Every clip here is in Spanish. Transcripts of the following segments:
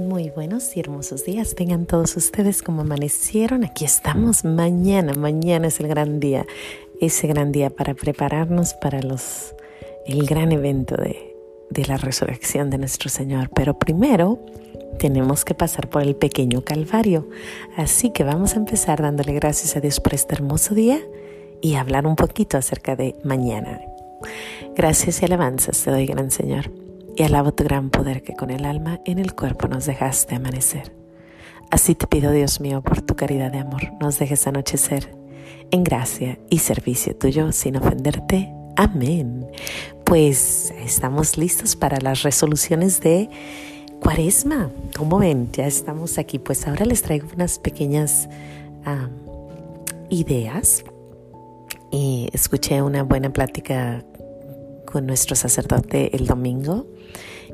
Muy buenos y hermosos días. Tengan todos ustedes como amanecieron. Aquí estamos mañana. Mañana es el gran día. Ese gran día para prepararnos para los, el gran evento de, de la resurrección de nuestro Señor. Pero primero tenemos que pasar por el pequeño Calvario. Así que vamos a empezar dándole gracias a Dios por este hermoso día y hablar un poquito acerca de mañana. Gracias y alabanzas te doy, gran Señor y alabo tu gran poder que con el alma en el cuerpo nos dejaste amanecer. Así te pido, Dios mío, por tu caridad de amor, nos dejes anochecer en gracia y servicio tuyo sin ofenderte. Amén. Pues estamos listos para las resoluciones de Cuaresma. Como ven, ya estamos aquí. Pues ahora les traigo unas pequeñas ideas. Y escuché una buena plática con nuestro sacerdote el domingo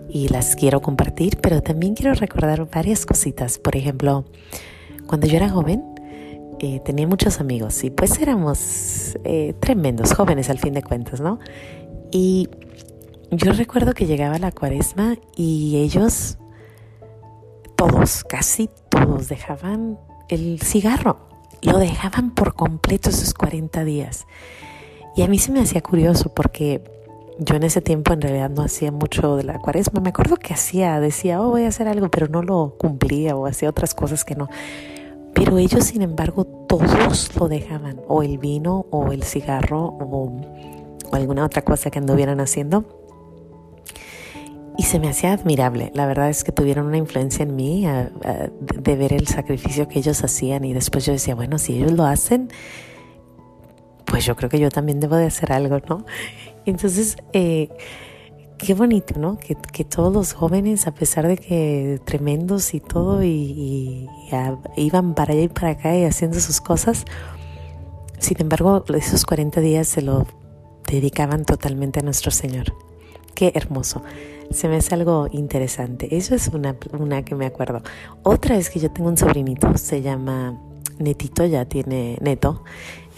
y las quiero compartir, pero también quiero recordar varias cositas. Por ejemplo, cuando yo era joven, eh, tenía muchos amigos y pues éramos eh, tremendos, jóvenes al fin de cuentas, ¿no? Y yo recuerdo que llegaba la cuaresma y ellos, todos, casi todos, dejaban el cigarro, lo dejaban por completo esos 40 días. Y a mí se me hacía curioso porque yo en ese tiempo en realidad no hacía mucho de la cuaresma. Me acuerdo que hacía, decía, oh, voy a hacer algo, pero no lo cumplía o hacía otras cosas que no. Pero ellos, sin embargo, todos lo dejaban, o el vino, o el cigarro, o, alguna otra cosa que anduvieran haciendo. Y se me hacía admirable. La verdad es que tuvieron una influencia en mí de ver el sacrificio que ellos hacían. Y después yo decía, bueno, si ellos lo hacen, pues yo creo que yo también debo de hacer algo, ¿no? Entonces, eh, qué bonito, ¿no? Que, todos los jóvenes, a pesar de que tremendos y todo, y, iban para allá y para acá y haciendo sus cosas, sin embargo, esos 40 días se lo dedicaban totalmente a nuestro Señor. Qué hermoso. Se me hace algo interesante. Eso es una, una que me acuerdo. Otra es que yo tengo un sobrinito, se llama Netito, ya tiene, Neto,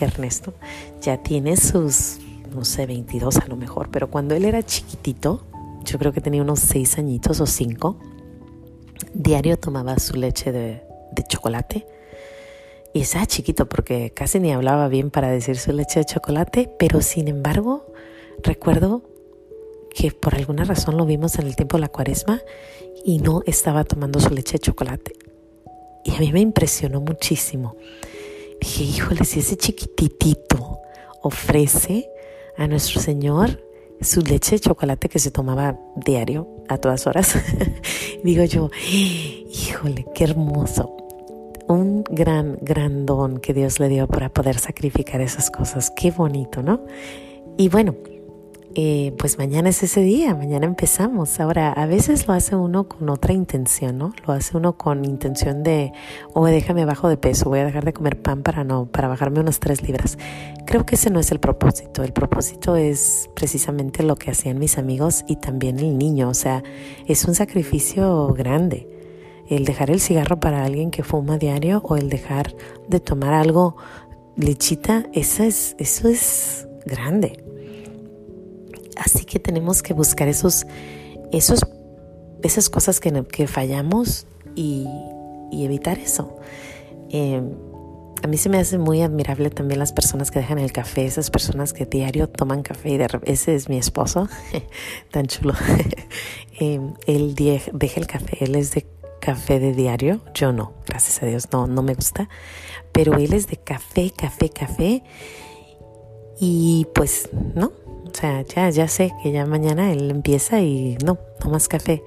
Ernesto, ya tiene sus no sé, 22 a lo mejor, pero cuando él era chiquitito, yo creo que tenía unos 6 añitos o 5, diario tomaba su leche de, chocolate. Y estaba chiquito porque casi ni hablaba bien para decir su leche de chocolate, pero sin embargo recuerdo que por alguna razón lo vimos en el tiempo de la cuaresma y no estaba tomando su leche de chocolate. Y a mí me impresionó muchísimo. Dije, híjole, si ese chiquititito ofrece a nuestro Señor su leche de chocolate que se tomaba diario, a todas horas. Digo yo, híjole, qué hermoso. Un gran, gran don que Dios le dio para poder sacrificar esas cosas. Qué bonito, ¿no? Y bueno, eh, pues mañana es ese día, mañana empezamos. Ahora, a veces lo hace uno con otra intención, ¿no? Lo hace uno con intención de, oh, déjame bajo de peso, voy a dejar de comer pan para no, para bajarme unas tres libras. Creo que ese no es el propósito. El propósito es precisamente lo que hacían mis amigos y también el niño. O sea, es un sacrificio grande. El dejar el cigarro para alguien que fuma diario o el dejar de tomar algo lechita, eso es, eso es grande. Así que tenemos que buscar esos, esos, esas cosas que, que fallamos y, evitar eso. Em, a mí se me hace muy admirable también las personas que dejan el café, esas personas que diario toman café y de ese es mi esposo, tan chulo. Em, él deja el café, él es de café de diario, yo no, gracias a Dios, no, no me gusta, pero él es de café, café, café y pues no, sea, ya, ya sé que ya mañana él empieza y no, no más café.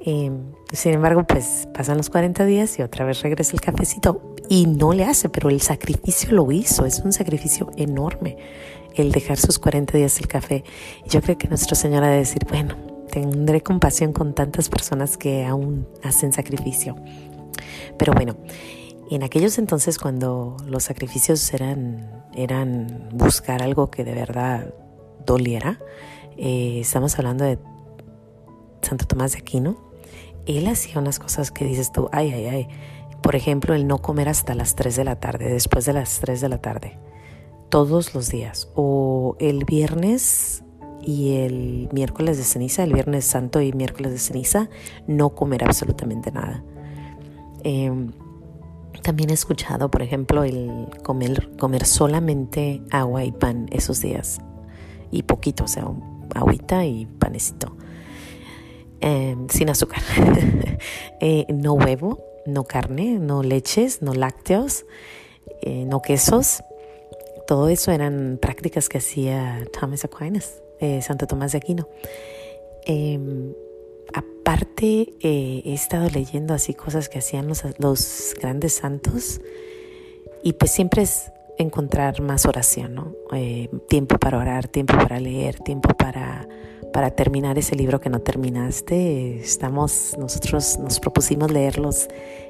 Em, sin embargo, pues pasan los 40 días y otra vez regresa el cafecito y no le hace, pero el sacrificio lo hizo, es un sacrificio enorme el dejar sus 40 días el café. Yo creo que nuestro Señor ha de decir, bueno, tendré compasión con tantas personas que aún hacen sacrificio. Pero bueno, en aquellos entonces cuando los sacrificios eran, eran buscar algo que de verdad doliera. Eh, estamos hablando de Santo Tomás de Aquino. Él hacía unas cosas que dices tú, ay, ay, ay. Por ejemplo, el no comer hasta las 3 de la tarde, después de las 3 de la tarde, todos los días. O el viernes y el miércoles de ceniza, el viernes santo y miércoles de ceniza, no comer absolutamente nada. Em, también he escuchado, por ejemplo, el comer, comer solamente agua y pan esos días. Y poquito, o sea, agüita y panecito. Em, sin azúcar. Eh, no huevo, no carne, no leches, no lácteos, eh, no quesos. Todo eso eran prácticas que hacía Thomas Aquinas, eh, Santo Tomás de Aquino. Em, aparte, he estado leyendo así cosas que hacían los, los, grandes santos y pues siempre es encontrar más oración, ¿no? tiempo para orar, tiempo para leer, tiempo para para terminar ese libro que no terminaste. Estamos, nosotros nos propusimos leerlos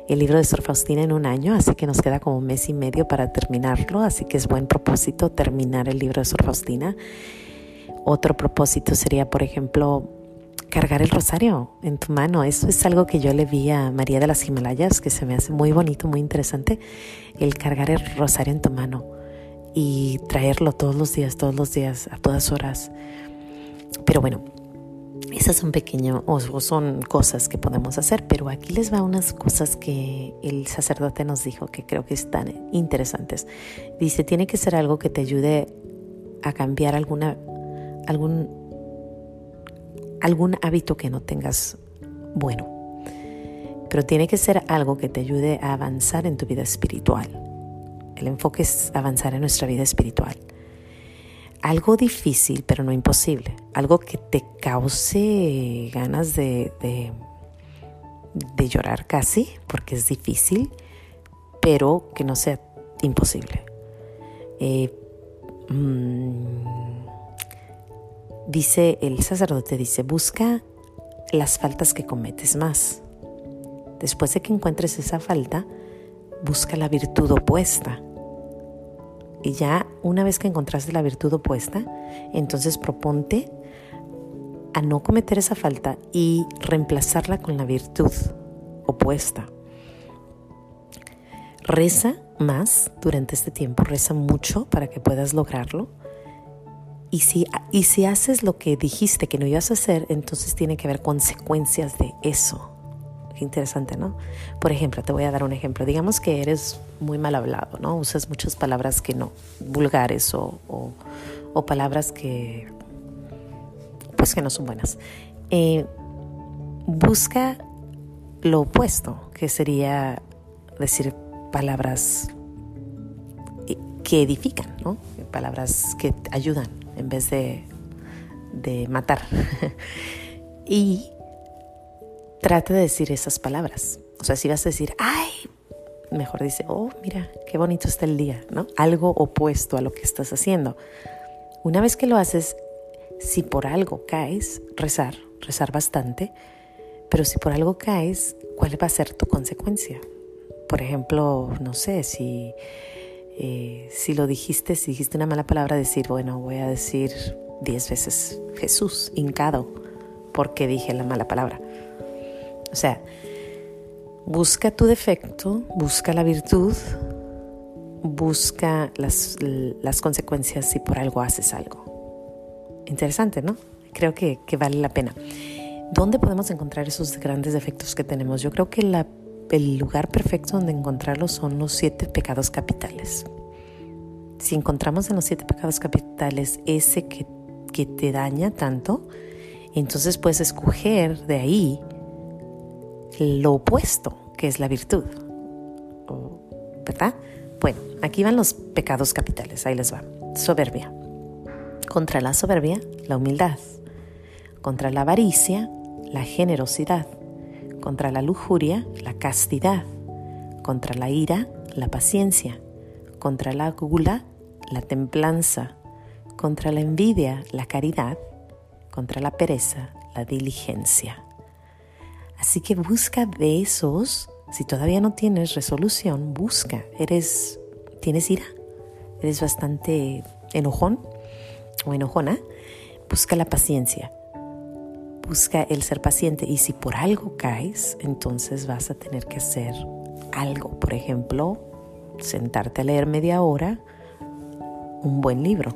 el libro de Sor Faustina en un año, así que nos queda como un mes y medio para terminarlo, así que es buen propósito terminar el libro de Sor Faustina. Otro propósito sería, por ejemplo, cargar el rosario en tu mano. Eso es algo que yo le vi a María de las Himalayas, que se me hace muy bonito, muy interesante, el cargar el rosario en tu mano y traerlo todos los días, todos los días, a todas horas. Pero bueno, esas son pequeñas o, son cosas que podemos hacer, pero aquí les va unas cosas que el sacerdote nos dijo que creo que están interesantes. Dice, tiene que ser algo que te ayude a cambiar alguna, algún, algún hábito que no tengas bueno, pero tiene que ser algo que te ayude a avanzar en tu vida espiritual. El enfoque es avanzar en nuestra vida espiritual algo difícil, pero no imposible, algo que te cause ganas de, de, llorar casi, porque es difícil, pero que no sea imposible. Eh, mm, dice el sacerdote, dice, busca las faltas que cometes más. Después de que encuentres esa falta, busca la virtud opuesta y ya una vez que encontraste la virtud opuesta, entonces proponte a no cometer esa falta y reemplazarla con la virtud opuesta. Reza más durante este tiempo, reza mucho para que puedas lograrlo. Y si, y si haces lo que dijiste que no ibas a hacer, entonces tiene que haber consecuencias de eso interesante, ¿no? Por ejemplo, te voy a dar un ejemplo. Digamos que eres muy mal hablado, ¿no? Usas muchas palabras que no, vulgares o, o, palabras que, pues que no son buenas. Eh, busca lo opuesto, que sería decir palabras que edifican, ¿no? Palabras que ayudan en vez de, de matar. y trate de decir esas palabras. O sea, si vas a decir, ay, mejor dice, oh, mira, qué bonito está el día, ¿no? Algo opuesto a lo que estás haciendo. Una vez que lo haces, si por algo caes, rezar, rezar bastante, pero si por algo caes, ¿cuál va a ser tu consecuencia? Por ejemplo, no sé, si, eh, si lo dijiste, si dijiste una mala palabra, decir, bueno, voy a decir diez veces Jesús, hincado, porque dije la mala palabra. O sea, busca tu defecto, busca la virtud, busca las, consecuencias si por algo haces algo. Interesante, ¿no? Creo que, vale la pena. ¿Dónde podemos encontrar esos grandes defectos que tenemos? Yo creo que el lugar perfecto donde encontrarlos son los siete pecados capitales. Si encontramos en los siete pecados capitales ese que, que te daña tanto, entonces puedes escoger de ahí lo opuesto, que es la virtud. ¿Verdad? Bueno, aquí van los pecados capitales, ahí les va. Soberbia. Contra la soberbia, la humildad. Contra la avaricia, la generosidad. Contra la lujuria, la castidad. Contra la ira, la paciencia. Contra la gula, la templanza. Contra la envidia, la caridad. Contra la pereza, la diligencia. Así que busca de esos, si todavía no tienes resolución, busca. Eres, tienes ira, eres bastante enojón o enojona, busca la paciencia. Busca el ser paciente y si por algo caes, entonces vas a tener que hacer algo. Por ejemplo, sentarte a leer media hora un buen libro.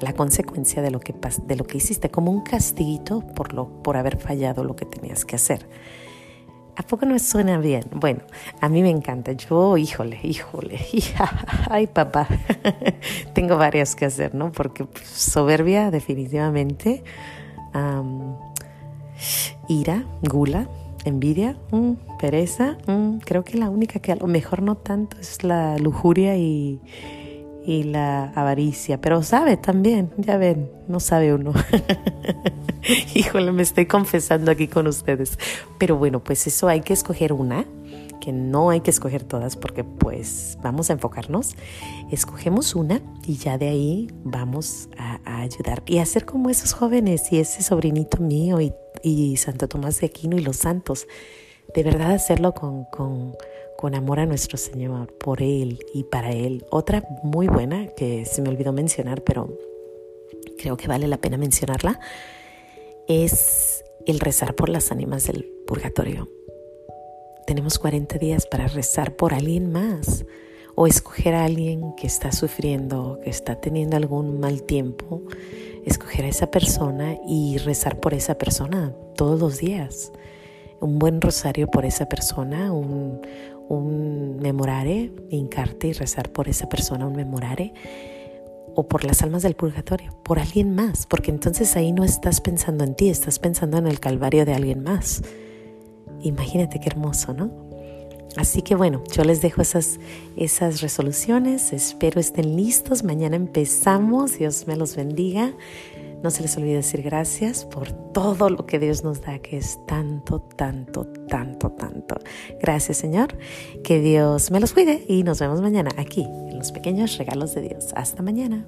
la consecuencia de lo que, de lo que hiciste, como un castiguito por, lo, por haber fallado lo que tenías que hacer. ¿A poco no suena bien? Bueno, a mí me encanta. Yo, híjole, híjole, hija, ay papá, tengo varias que hacer, ¿no? Porque pues, soberbia definitivamente, ira, gula, envidia, mm, pereza, mm, creo que la única que a lo mejor no tanto es la lujuria y, y la avaricia, pero sabe también, ya ven, no sabe uno. Híjole, me estoy confesando aquí con ustedes. Pero bueno, pues eso hay que escoger una, que no hay que escoger todas porque pues vamos a enfocarnos. Escogemos una y ya de ahí vamos a, ayudar y hacer como esos jóvenes y ese sobrinito mío y, y, Santo Tomás de Aquino y los santos. De verdad hacerlo con, con, con amor a nuestro Señor, por Él y para Él. Otra muy buena que se me olvidó mencionar, pero creo que vale la pena mencionarla es el rezar por las ánimas del purgatorio. Tenemos 40 días para rezar por alguien más o escoger a alguien que está sufriendo, que está teniendo algún mal tiempo, escoger a esa persona y rezar por esa persona todos los días. Un buen rosario por esa persona, un, un memorare, hincarte y rezar por esa persona, un memorare o por las almas del purgatorio, por alguien más, porque entonces ahí no estás pensando en ti, estás pensando en el calvario de alguien más. Imagínate qué hermoso, ¿no? Así que bueno, yo les dejo esas, esas resoluciones, espero estén listos, mañana empezamos, Dios me los bendiga. No se les olvide decir gracias por todo lo que Dios nos da, que es tanto, tanto, tanto, tanto. Gracias Señor, que Dios me los cuide y nos vemos mañana aquí en los pequeños regalos de Dios. Hasta mañana.